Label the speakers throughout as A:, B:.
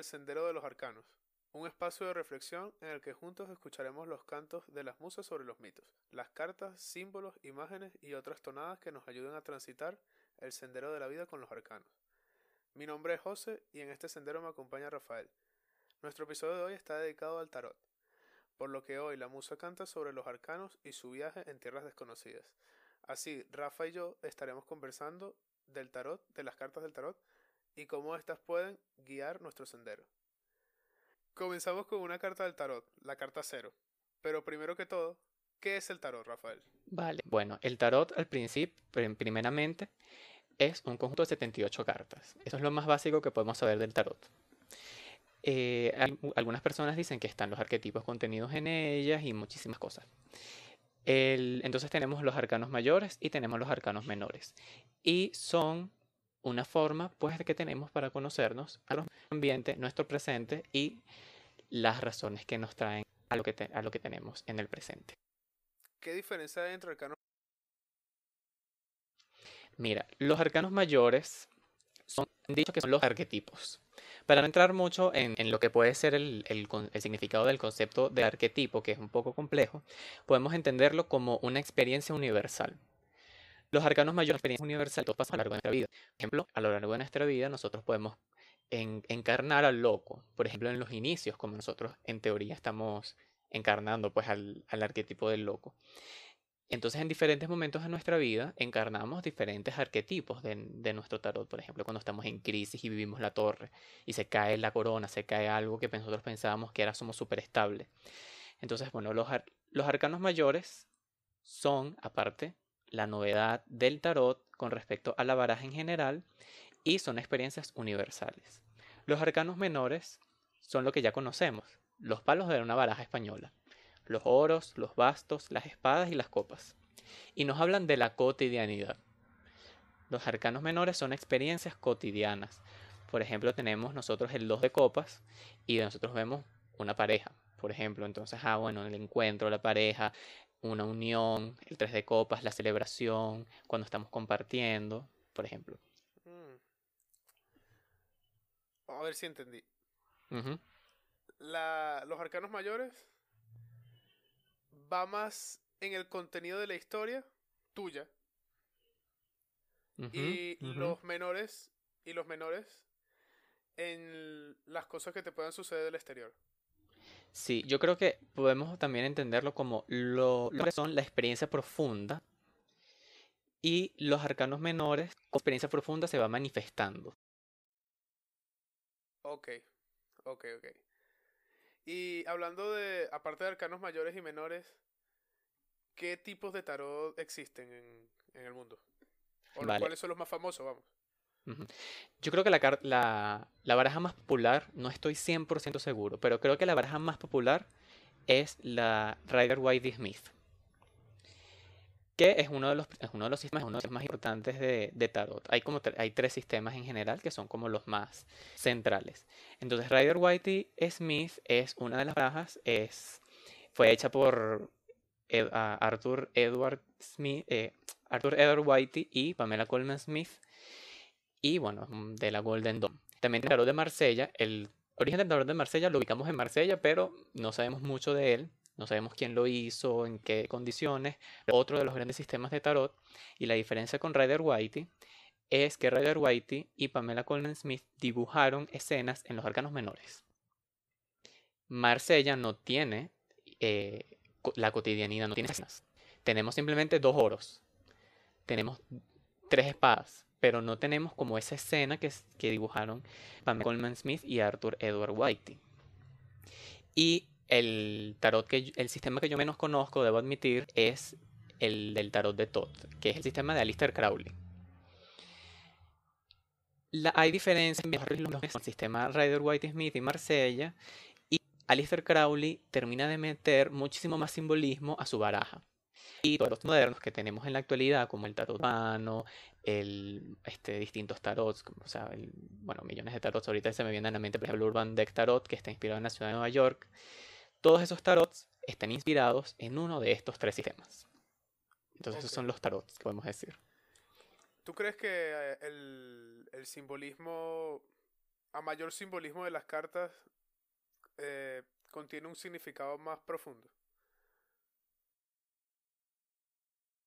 A: Al Sendero de los Arcanos, un espacio de reflexión en el que juntos escucharemos los cantos de las musas sobre los mitos, las cartas, símbolos, imágenes y otras tonadas que nos ayuden a transitar el sendero de la vida con los arcanos. Mi nombre es José y en este sendero me acompaña Rafael. Nuestro episodio de hoy está dedicado al tarot, por lo que hoy la musa canta sobre los arcanos y su viaje en tierras desconocidas. Así, Rafa y yo estaremos conversando del tarot, de las cartas del tarot, y cómo éstas pueden guiar nuestro sendero. Comenzamos con una carta del tarot, la carta cero. Pero primero que todo, ¿qué es el tarot, Rafael?
B: Vale, bueno, el tarot al principio, primeramente, es un conjunto de 78 cartas. Eso es lo más básico que podemos saber del tarot. Eh, algunas personas dicen que están los arquetipos contenidos en ellas y muchísimas cosas. entonces tenemos los arcanos mayores y tenemos los arcanos menores. Y son una forma pues que tenemos para conocernos a nuestro ambiente, nuestro presente y las razones que nos traen a lo que, a lo que tenemos en el presente.
A: ¿Qué diferencia hay entre arcanos?
B: Mira, los arcanos mayores son dicho que son los arquetipos. Para no entrar mucho en, en lo que puede ser el, el, el, significado del concepto de arquetipo, que es un poco complejo, podemos entenderlo como una experiencia universal. Los arcanos mayores, experiencia universal, todos pasan a lo largo de nuestra vida. Por ejemplo, a lo largo de nuestra vida nosotros podemos encarnar al loco. Por ejemplo, en los inicios, como nosotros en teoría estamos encarnando pues al, al arquetipo del loco. Entonces, en diferentes momentos de nuestra vida, encarnamos diferentes arquetipos de, de, nuestro tarot. Por ejemplo, cuando estamos en crisis y vivimos la torre y se cae la corona, se cae algo que nosotros pensábamos que era somos súper estable. Entonces, bueno, los, los arcanos mayores son, aparte, la novedad del tarot con respecto a la baraja en general y son experiencias universales. Los arcanos menores son lo que ya conocemos, los palos de una baraja española, los oros, los bastos, las espadas y las copas. Y nos hablan de la cotidianidad. Los arcanos menores son experiencias cotidianas. Por ejemplo, tenemos nosotros el 2 de copas y nosotros vemos una pareja. Por ejemplo, entonces, ah, bueno, el encuentro, la pareja, una unión, el tres de copas, la celebración, cuando estamos compartiendo, por ejemplo. Mm.
A: A ver si entendí. la, los arcanos mayores va más en el contenido de la historia tuya. y los menores y los menores en las cosas que te puedan suceder del exterior.
B: Sí, yo creo que podemos también entenderlo como lo, que son la experiencia profunda y los arcanos menores, con experiencia profunda se va manifestando.
A: Ok, ok, ok. Y hablando de, aparte de arcanos mayores y menores, ¿qué tipos de tarot existen en, en el mundo? ¿O cuáles son los más famosos, vamos?
B: Yo creo que la, baraja más popular, no estoy 100% seguro, pero creo que la baraja más popular es la Rider White Smith, que es uno de los, es uno de los sistemas, uno de los más importantes de, de tarot. Hay, como hay tres sistemas en general que son como los más centrales. Entonces, Rider White Smith es una de las barajas, es, fue hecha por Arthur Edward Smith, eh, Arthur Edward Whitey y Pamela Coleman Smith y bueno, mm, de la Golden Dawn. También el tarot de Marsella, el origen del tarot de Marsella lo ubicamos en Marsella, pero no sabemos mucho de él, no sabemos quién lo hizo, en qué condiciones. Otro de los grandes sistemas de tarot y la diferencia con Rider Whitey es que Rider Whitey y Pamela Coleman Smith dibujaron escenas en los arcanos menores. Marsella no tiene eh, la cotidianidad, no tiene escenas. Tenemos simplemente dos oros. Tenemos tres espadas pero no tenemos como esa escena que, que dibujaron Pamela Coleman Smith y Arthur Edward Whitey. Y el tarot que el sistema que yo menos conozco, debo admitir, es el del tarot de Todd, que es el sistema de Alistair Crowley. La, hay diferencias entre el sistema Rider White Smith y Marsella, y Alistair Crowley termina de meter muchísimo más simbolismo a su baraja. Y todos los modernos que tenemos en la actualidad, como el tarot humano, el, este, distintos tarots, o sea, bueno, millones de tarots. Ahorita se me viene a la mente, por ejemplo, Urban Deck Tarot, que está inspirado en la ciudad de Nueva York. Todos esos tarots están inspirados en uno de estos tres sistemas. Entonces, esos son los tarots que podemos decir.
A: ¿Tú crees que eh, el, el simbolismo a mayor simbolismo de las cartas, eh, contiene un significado más profundo.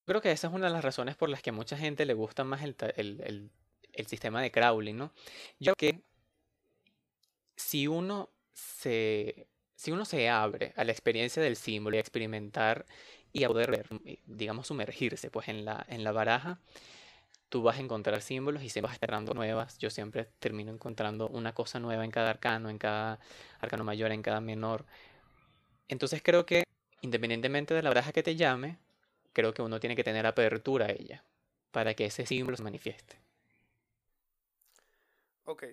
B: Creo que esa es una de las razones por las que a mucha gente le gusta más el, el, el, sistema de Crowley, ¿no? Yo creo que si uno se, si uno se abre a la experiencia del símbolo y a experimentar y a poder ver, digamos, sumergirse pues en la, en la baraja, tú vas a encontrar símbolos y siempre vas esperando nuevas. Yo siempre termino encontrando una cosa nueva en cada arcano, en cada arcano mayor, en cada menor. Entonces creo que independientemente de la baraja que te llame, creo que uno tiene que tener apertura a ella para que ese símbolo se manifieste.
A: Ok,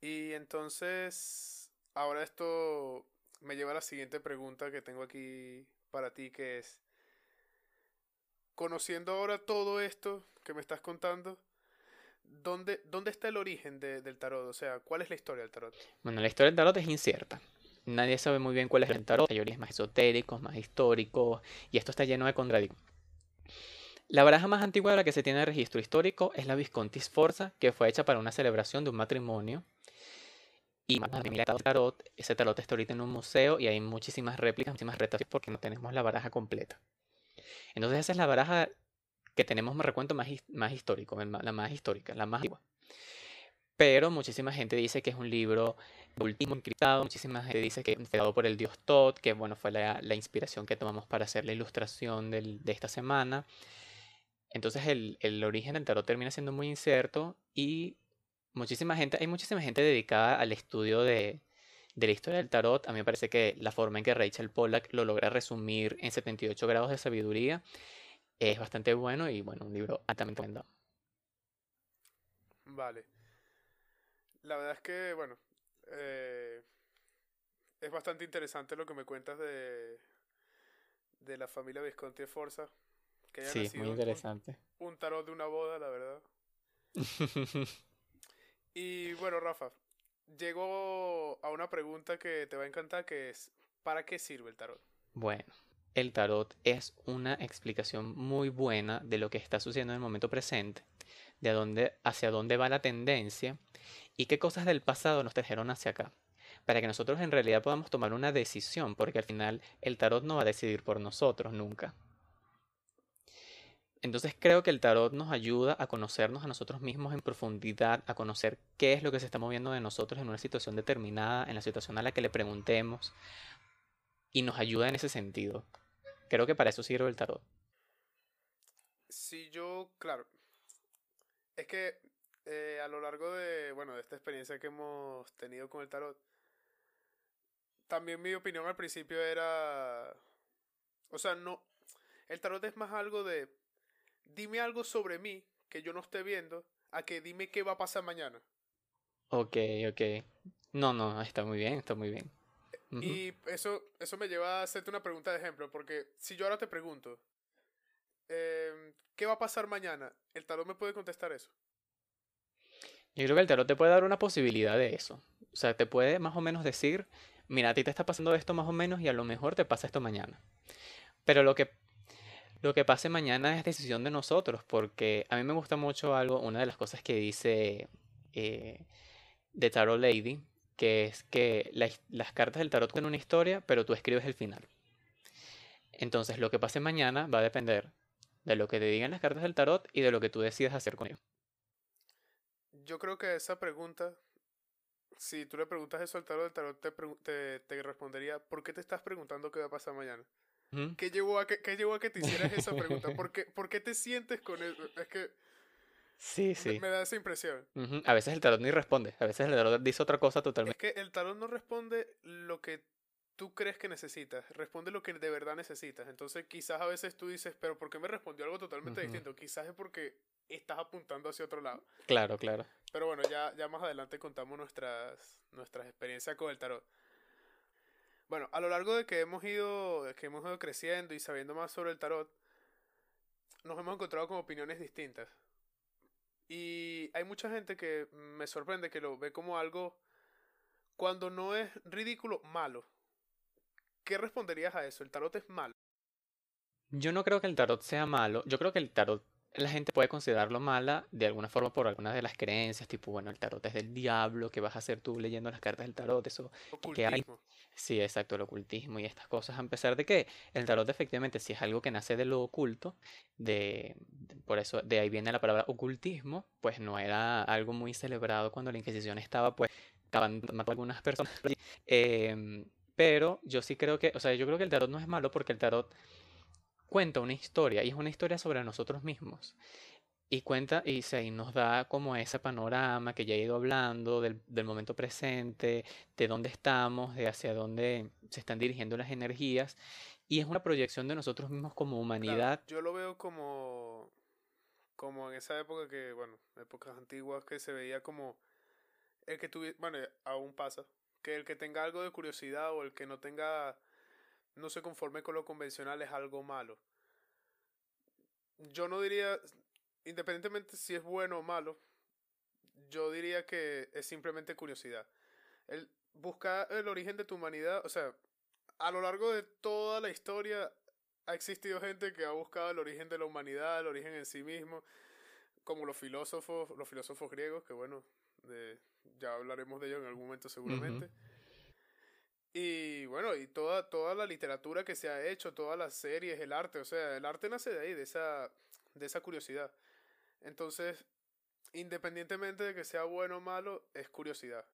A: y entonces ahora esto me lleva a la siguiente pregunta que tengo aquí para ti, que es, conociendo ahora todo esto que me estás contando, ¿dónde, dónde está el origen del tarot? O sea, ¿cuál es la historia del tarot?
B: Bueno, la historia del tarot es incierta. Nadie sabe muy bien cuál es el tarot. Hay orígenes más esotéricos, más históricos, y esto está lleno de contradicciones. La baraja más antigua de la que se tiene registro histórico es la Visconti Sforza, que fue hecha para una celebración de un matrimonio. Y tarot, ese tarot está ahorita en un museo y hay muchísimas réplicas, muchísimas retas porque no tenemos la baraja completa. Entonces esa es la baraja que tenemos, me recuento, más, más histórico, la más histórica, la más antigua. Pero muchísima gente dice que es un libro último encriptado, muchísima gente dice que fue dado por el dios Todd, que bueno, fue la, inspiración que tomamos para hacer la ilustración de esta semana. Entonces el, origen del tarot termina siendo muy incierto y muchísima gente, hay muchísima gente dedicada al estudio de, de la historia del tarot. A mí me parece que la forma en que Rachel Pollack lo logra resumir en 78 grados de sabiduría es bastante bueno y bueno, un libro altamente recomendado.
A: Vale. La verdad es que, bueno, eh, es bastante interesante lo que me cuentas de, de la familia Visconti de Forza.
B: Que sí, muy interesante.
A: Un, tarot de una boda, la verdad. y bueno, Rafa, llego a una pregunta que te va a encantar, que es, ¿para qué sirve el tarot?
B: Bueno, el tarot es una explicación muy buena de lo que está sucediendo en el momento presente, de dónde, hacia dónde va la tendencia y qué cosas del pasado nos trajeron hacia acá, para que nosotros en realidad podamos tomar una decisión, porque al final el tarot no va a decidir por nosotros nunca. Entonces creo que el tarot nos ayuda a conocernos a nosotros mismos en profundidad, a conocer qué es lo que se está moviendo de nosotros en una situación determinada, en la situación a la que le preguntemos, y nos ayuda en ese sentido. Creo que para eso sirve el tarot.
A: Sí, yo, claro. Es que eh, a lo largo de, bueno, de esta experiencia que hemos tenido con el tarot, también mi opinión al principio era, o sea, no, el tarot es más algo de dime algo sobre mí que yo no esté viendo a que dime qué va a pasar mañana.
B: Ok, ok. No, no, está muy bien, está muy bien.
A: Y eso, eso me lleva a hacerte una pregunta de ejemplo, porque si yo ahora te pregunto, em, ¿qué va a pasar mañana? ¿El tarot me puede contestar eso?
B: Yo creo que el tarot te puede dar una posibilidad de eso. O sea, te puede más o menos decir, mira, a ti te está pasando esto más o menos y a lo mejor te pasa esto mañana. Pero lo que lo que pase mañana es decisión de nosotros, porque a mí me gusta mucho algo, una de las cosas que dice eh, Tarot Lady, que es que las cartas del tarot tienen una historia, pero tú escribes el final. Entonces, lo que pase mañana va a depender de lo que te digan las cartas del tarot y de lo que tú decidas hacer con ello.
A: Yo creo que esa pregunta, si tú le preguntas eso al tarot, el tarot te, te, te respondería, ¿por qué te estás preguntando qué va a pasar mañana? ¿Qué, llevó a que, ¿Qué llevó a que te hicieras esa pregunta? ¿Por qué, ¿Por qué te sientes con eso? Es que...
B: Sí, sí.
A: Me, da esa impresión.
B: A veces el tarot ni responde. A veces el tarot dice otra cosa totalmente.
A: Es que el tarot no responde lo que tú crees que necesitas. Responde lo que de verdad necesitas. Entonces quizás a veces tú dices, pero ¿por qué me respondió algo totalmente distinto? Quizás es porque estás apuntando hacia otro lado.
B: Claro, claro.
A: Pero bueno, ya, ya más adelante contamos nuestras, nuestras experiencias con el tarot. Bueno, a lo largo de que hemos ido, que hemos ido creciendo y sabiendo más sobre el tarot, nos hemos encontrado con opiniones distintas. Y hay mucha gente que me sorprende que lo ve como algo cuando no es ridículo, malo. ¿Qué responderías a eso? ¿El tarot es malo?
B: Yo no creo que el tarot sea malo. Yo creo que el tarot la gente puede considerarlo mala de alguna forma por algunas de las creencias, tipo, bueno, el tarot es del diablo, ¿qué vas a hacer tú leyendo las cartas del tarot? Eso que hay. Sí, exacto, el ocultismo y estas cosas, a pesar de que el tarot efectivamente sí es algo que nace de lo oculto, de, de- por eso de ahí viene la palabra ocultismo, pues no era algo muy celebrado cuando la Inquisición estaba pues matando a algunas personas. Em, pero yo sí creo que, o sea, yo creo que el tarot no es malo porque el tarot cuenta una historia y es una historia sobre nosotros mismos. Y cuenta y, se, y nos da como ese panorama que ya he ido hablando del, del momento presente, de dónde estamos, de hacia dónde se están dirigiendo las energías. Y es una proyección de nosotros mismos como
A: Claro,
B: humanidad.
A: yo lo veo como, como en esa época que, bueno, épocas antiguas que se veía como el que tuviera, bueno, aún pasa, que el que tenga algo de curiosidad o el que no tenga, no se conforme con lo convencional es algo malo. Yo no diría, independientemente si es bueno o malo, yo diría que es simplemente curiosidad. El buscar el origen de tu humanidad, o sea, a lo largo de toda la historia ha existido gente que ha buscado el origen de la humanidad, el origen en sí mismo, como los filósofos, los filósofos griegos, que bueno, de- ya hablaremos de ellos en algún momento seguramente. Y bueno, y toda, toda la literatura que se ha hecho, todas las series, el arte, o sea, el arte nace de ahí, de esa, de esa curiosidad. Entonces, independientemente de que sea bueno o malo, es curiosidad.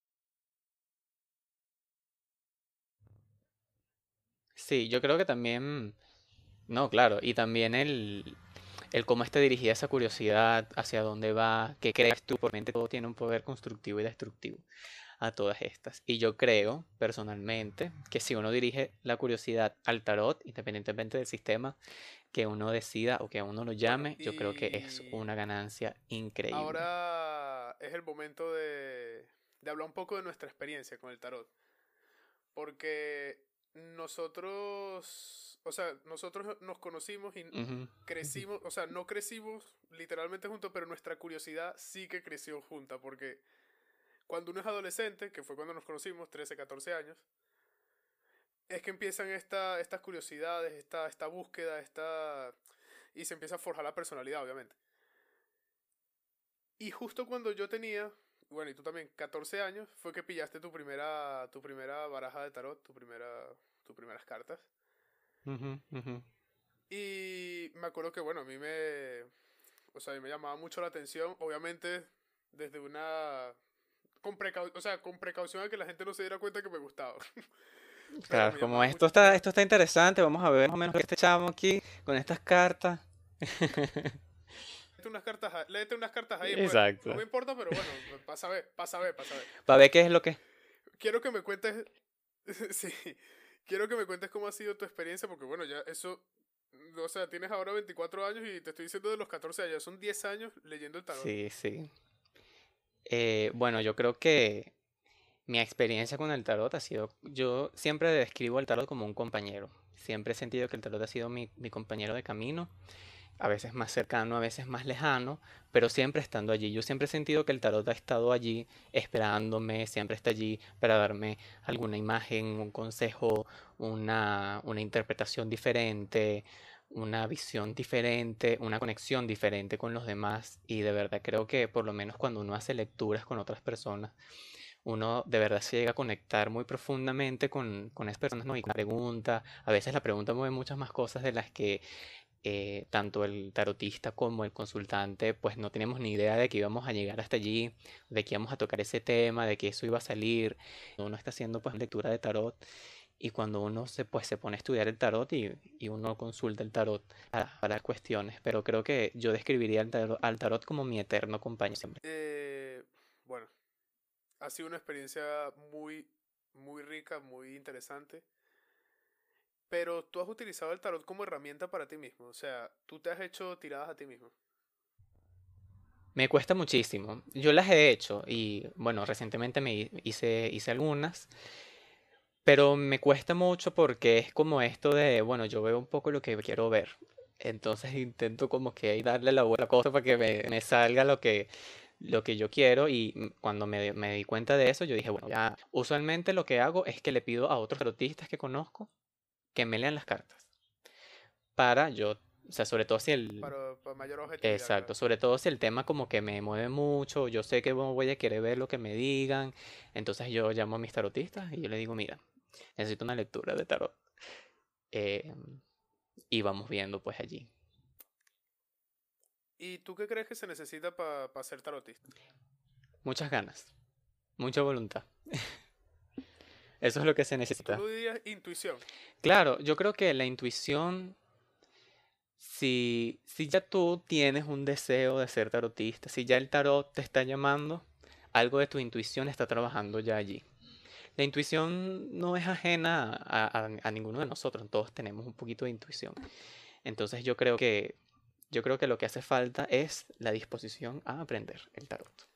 B: Sí, yo creo que también, no, claro, y también el, el cómo está dirigida esa curiosidad, hacia dónde va, qué crees tú, por mente todo tiene un poder constructivo y destructivo a todas estas. Y yo creo, personalmente, que si uno dirige la curiosidad al tarot, independientemente del sistema que uno decida o que a uno lo
A: Bueno,
B: llame, yo creo que es una ganancia increíble.
A: ahora es el momento de, de hablar un poco de nuestra experiencia con el tarot. Porque nosotros, o sea, nosotros nos conocimos y
B: Ujú, ujú.
A: crecimos, o sea, no crecimos literalmente juntos, pero nuestra curiosidad sí que creció junta, porque cuando uno es adolescente, que fue cuando nos conocimos, 13, 14 años, es que empiezan esta, estas curiosidades, esta, esta búsqueda, esta... y se empieza a forjar la personalidad, obviamente. Y justo cuando yo tenía, bueno, y tú también, 14 años, fue que pillaste tu primera, tu primera baraja de tarot, tu primera, tus primeras cartas.
B: Ujú, ujú.
A: Y me acuerdo que, bueno, a mí me, o sea, a mí me llamaba mucho la atención, obviamente, desde una, con o sea, con precaución a que la gente no se diera cuenta que me gustaba.
B: Claro,
A: me
B: como esto
A: mucho
B: está, esto está interesante, vamos a ver más o menos qué este chamo aquí con estas cartas.
A: Léete unas cartas, léete unas cartas ahí, pues.
B: Exacto.
A: No me importa, pero bueno, pasa a ver, pasa a ver, pasa a ver.
B: Para ver qué es lo que...
A: Quiero que me cuentes, sí, quiero que me cuentes cómo ha sido tu experiencia, porque bueno, ya eso, o sea, tienes ahora 24 años y te estoy diciendo de los 14 años, son 10 años leyendo el tarot.
B: Sí, sí. Eh, bueno, yo creo que mi experiencia con el tarot ha sido, yo siempre describo el tarot como un compañero. Siempre he sentido que el tarot ha sido mi, mi compañero de camino, a veces más cercano, a veces más lejano, pero siempre estando allí. Yo siempre he sentido que el tarot ha estado allí esperándome, siempre está allí para darme alguna imagen, un consejo, una, una interpretación diferente, una visión diferente, una conexión diferente con los demás. Y de verdad creo que por lo menos cuando uno hace lecturas con otras personas, uno de verdad se llega a conectar muy profundamente con, con esas personas, ¿no? Y con la pregunta, a veces la pregunta mueve muchas más cosas de las que eh, tanto el tarotista como el consultante, pues no teníamos ni idea de que íbamos a llegar hasta allí, de que íbamos a tocar ese tema, de que eso iba a salir. Uno está haciendo pues lectura de tarot y cuando uno se, pues, se pone a estudiar el tarot y, y uno consulta el tarot para, para cuestiones, pero creo que yo describiría al tarot, al tarot como mi eterno compañero siempre.
A: Eh, ha sido una experiencia muy, muy rica, muy interesante. Pero tú has utilizado el tarot como herramienta para ti mismo. O sea, tú te has hecho tiradas a ti mismo.
B: Me cuesta muchísimo. Yo las he hecho y bueno, recientemente me hi- hice, hice algunas, pero me cuesta mucho porque es como esto de, bueno, yo veo un poco lo que quiero ver. Entonces intento como que darle la vuelta a la cosa para que me, me salga lo que, lo que yo quiero y mm, cuando me, me di cuenta de eso, yo dije, bueno, ya usualmente lo que hago es que le pido a otros tarotistas que conozco que me lean las cartas para yo O sea, sobre todo si el...
A: Para, para mayor objetividad.
B: Exacto,
A: claro.
B: sobre todo si el tema como que me mueve mucho, yo sé que no voy a querer ver lo que me digan, entonces yo llamo a mis tarotistas y yo le digo, mira, necesito una lectura de tarot. Eh, y vamos viendo pues allí.
A: ¿Y tú qué crees que se necesita para ser tarotista?
B: Muchas ganas, mucha voluntad. Eso es lo que se
A: Tú
B: necesita.
A: dirías intuición.
B: Claro, yo creo que la intuición, si, si ya tú tienes un deseo de ser tarotista, si ya el tarot te está llamando, algo de tu intuición está trabajando ya allí. La intuición no es ajena a, a- a ninguno de nosotros, todos tenemos un poquito de intuición. Entonces yo creo que, yo creo que lo que hace falta es la disposición a aprender el tarot.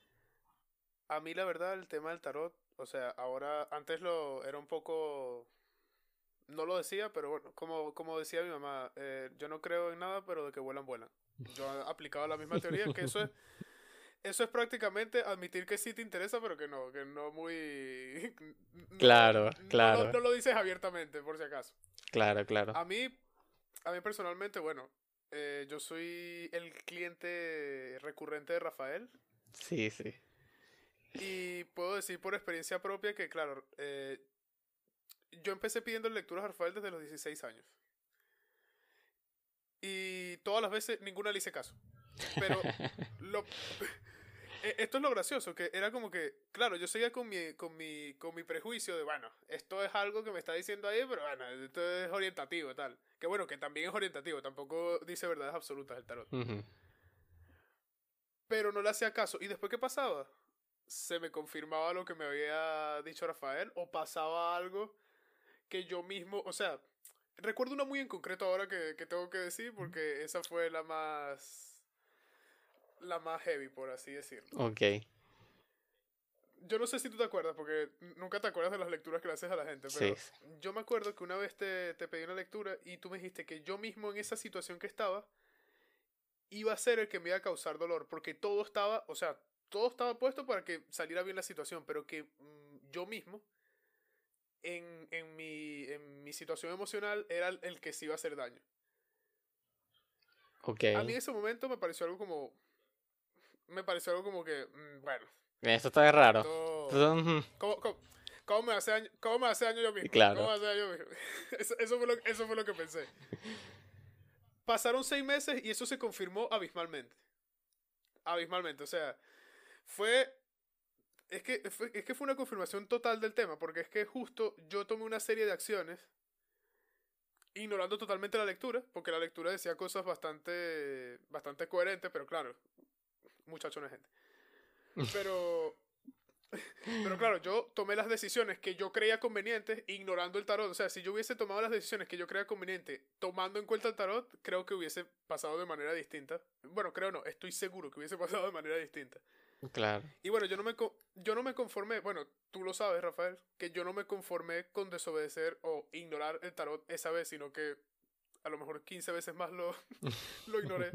A: A mí la verdad el tema del tarot, o sea, ahora antes lo era un poco no lo decía, pero bueno, como, como decía mi mamá, eh, yo no creo en nada, pero de que vuelan, vuelan. Yo he aplicado la misma teoría, que eso es, eso es prácticamente admitir que sí te interesa, pero que no, que no muy... no-
B: Claro,
A: no
B: claro.
A: No, lo dices abiertamente, por si acaso.
B: Claro, claro.
A: A mí, a mí personalmente, bueno, eh, yo soy el cliente recurrente de Rafael,
B: Sí, sí.
A: Y puedo decir por experiencia propia que, claro, eh, yo empecé pidiendo lecturas a Rafael desde los 16 años. Y todas las veces ninguna le hice caso. Pero lo, esto es lo gracioso, que era como que, claro, yo seguía con mi, con mi, con mi prejuicio de, bueno, esto es algo que me está diciendo ahí, pero bueno, esto es orientativo, tal. Que bueno, que también es orientativo, tampoco dice verdades absolutas el tarot.
B: Ujú.
A: Pero no le hacía caso. ¿Y después qué pasaba? Se me confirmaba lo que me había dicho Rafael o pasaba algo que yo mismo, o sea, recuerdo una muy en concreto ahora que, que tengo que decir porque esa fue la más, la más heavy, por así decirlo.
B: Ok.
A: Yo no sé si tú te acuerdas porque nunca te acuerdas de las lecturas que le haces a la gente, pero
B: Sí.
A: yo me acuerdo que una vez te, te pedí una lectura y tú me dijiste que yo mismo en esa situación que estaba iba a ser el que me iba a causar dolor, porque todo estaba, o sea, todo estaba puesto para que saliera bien la situación, pero que mm, yo mismo, en, en, mi, en mi situación emocional, era el, el que se iba a hacer daño.
B: Ok.
A: A mí en ese momento me pareció algo como... Me pareció algo como que, mm, bueno,
B: Eso está raro.
A: esto-. ¿Cómo, cómo, cómo me hace daño, ¿Cómo me hace daño yo mismo?
B: Claro.
A: ¿Cómo me hace daño yo mismo? Eso, eso, fue lo, eso fue lo que pensé. Pasaron seis meses y eso se confirmó abismalmente. Abismalmente. O sea, fue. Es que, fue, es que fue una confirmación total del tema, porque es que justo yo tomé una serie de acciones ignorando totalmente la lectura, porque la lectura decía cosas bastante, bastante coherentes, pero claro, muchacho no es gente. Pero pero claro, yo tomé las decisiones que yo creía convenientes ignorando el tarot. O sea, si yo hubiese tomado las decisiones que yo creía convenientes tomando en cuenta el tarot, creo que hubiese pasado de manera distinta. Bueno, creo no, estoy seguro que hubiese pasado de manera distinta.
B: Claro.
A: Y bueno, yo no me, yo no me conformé, bueno, tú lo sabes, Rafael, que yo no me conformé con desobedecer o ignorar el tarot esa vez, sino que a lo mejor 15 veces más lo, lo ignoré.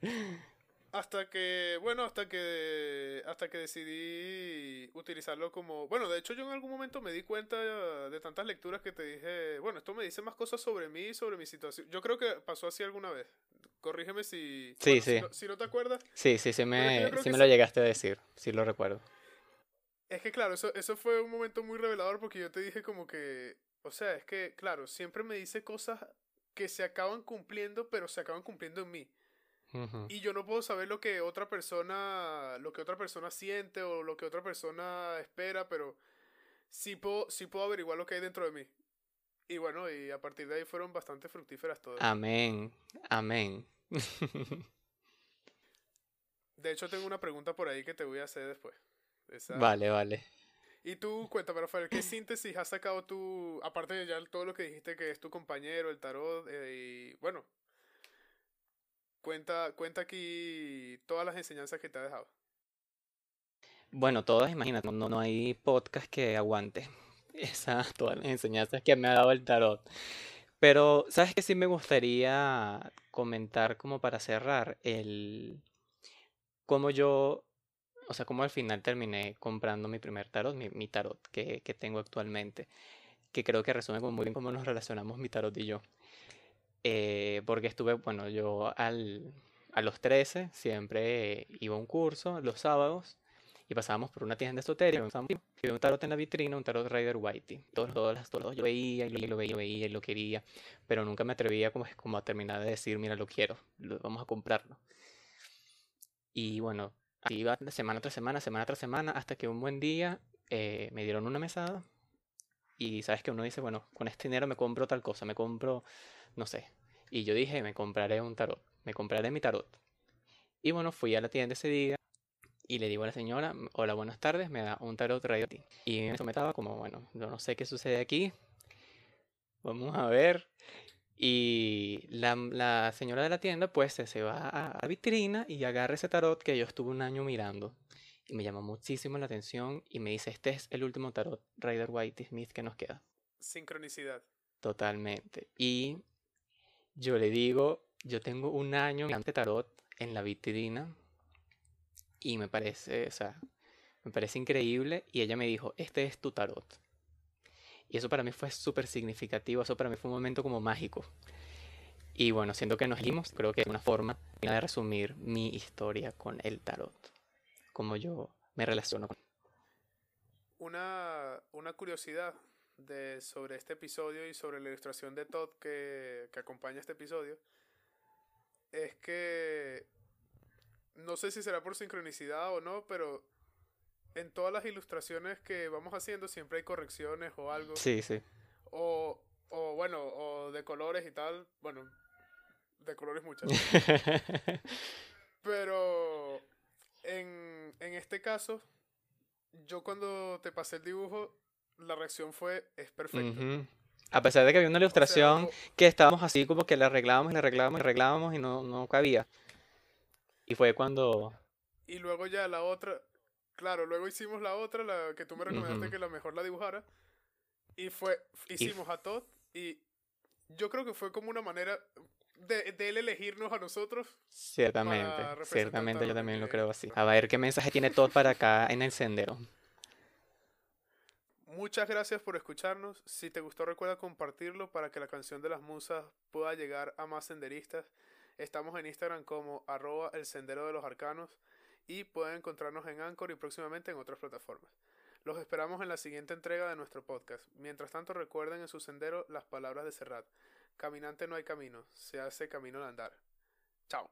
A: Hasta que, bueno, hasta que, hasta que decidí utilizarlo como, bueno, de hecho yo en algún momento me di cuenta de tantas lecturas que te dije, bueno, esto me dice más cosas sobre mí y sobre mi situación. Yo creo que pasó así alguna vez. Corrígeme si,
B: Sí,
A: bueno, si no- si no te acuerdas.
B: Sí, sí, sí me, sí me lo llegaste a decir. Sí lo recuerdo.
A: Es que claro, eso, eso fue un momento muy revelador porque yo te dije como que, o sea, es que, claro, siempre me dice cosas que se acaban cumpliendo, pero se acaban cumpliendo en mí. Y yo no puedo saber lo que otra persona, lo que otra persona siente o lo que otra persona espera, pero sí puedo, sí puedo averiguar lo que hay dentro de mí. Y bueno, y a partir de ahí fueron bastante fructíferas todas.
B: Amén. Amén.
A: De hecho, tengo una pregunta por ahí que te voy a hacer después. Esa-
B: Vale, vale.
A: Y tú, cuéntame, Rafael, ¿qué síntesis has sacado tú, aparte de ya todo lo que dijiste que es tu compañero, el tarot, eh, y bueno, cuenta, cuenta aquí todas las enseñanzas que te ha dejado.
B: Bueno, todas, imagínate, no, no hay podcast que aguante esas todas las enseñanzas que me ha dado el tarot. Pero, ¿sabes qué sí me gustaría comentar como para cerrar? El cómo yo, o sea, cómo al final terminé comprando mi primer tarot, mi, mi tarot que, que tengo actualmente, que creo que resume muy bien cómo nos relacionamos mi tarot y yo. Eh, porque estuve, bueno, yo al, a los 13 siempre iba a un curso los sábados y pasábamos por una tienda esotérica, y un tarot en la vitrina, un tarot Rider Whitey. Todos, todos, todos, yo veía y lo, veía, lo veía y lo quería, pero nunca me atrevía como, como a terminar de decir, mira, lo quiero, lo, vamos a comprarlo. Y bueno, así iba semana tras semana, semana tras semana, hasta que un buen día eh, me dieron una mesada y sabes que uno dice, bueno, con este dinero me compro tal cosa, me compro, no sé. Y yo dije, me compraré un tarot, me compraré mi tarot. Y bueno, fui a la tienda ese día y le digo a la señora, hola, buenas tardes, me da un tarot radio. Y me sometaba como, bueno, yo no sé qué sucede aquí. Vamos a ver. Y la, la señora de la tienda pues se va a la vitrina y agarra ese tarot que yo estuve un año mirando. Y me llamó muchísimo la atención y me dice, este es el último tarot Rider White Smith que nos queda.
A: Sincronicidad.
B: Totalmente. Y yo le digo, yo tengo un año mirando tarot en la vitrina y me parece, o sea, me parece increíble. Y ella me dijo, este es tu tarot. Y eso para mí fue súper significativo, eso para mí fue un momento como mágico. Y bueno, siento que nos dimos, creo que es una forma de resumir mi historia con el tarot, como yo me relaciono con
A: una, una curiosidad de, sobre este episodio y sobre la ilustración de Todd que, que acompaña este episodio es que no sé si será por sincronicidad o no, pero en todas las ilustraciones que vamos haciendo siempre hay correcciones o algo.
B: Sí, sí.
A: O, o bueno, o de colores y tal. Bueno, de colores muchas. pero en, en este caso, yo cuando te pasé el dibujo, la reacción fue, es perfecto.
B: A pesar de que había una ilustración que estábamos así como que la arreglábamos y la arreglábamos y arreglábamos y no, no cabía. Y fue cuando...
A: Y luego ya la otra, claro, luego hicimos la otra, la que tú me recomendaste que la mejor la dibujara. Y fue, hicimos a Todd y yo creo que fue como una manera de, de él elegirnos a nosotros.
B: Ciertamente, ciertamente yo también lo creo así. A ver qué mensaje tiene Todd para acá en el sendero.
A: Muchas gracias por escucharnos. Si te gustó, recuerda compartirlo para que la canción de las musas pueda llegar a más senderistas. Estamos en Instagram como arroba el sendero de los arcanos y pueden encontrarnos en Anchor y próximamente en otras plataformas. Los esperamos en la siguiente entrega de nuestro podcast. Mientras tanto recuerden en su sendero las palabras de Serrat. Caminante no hay camino, se hace camino al andar. Chao.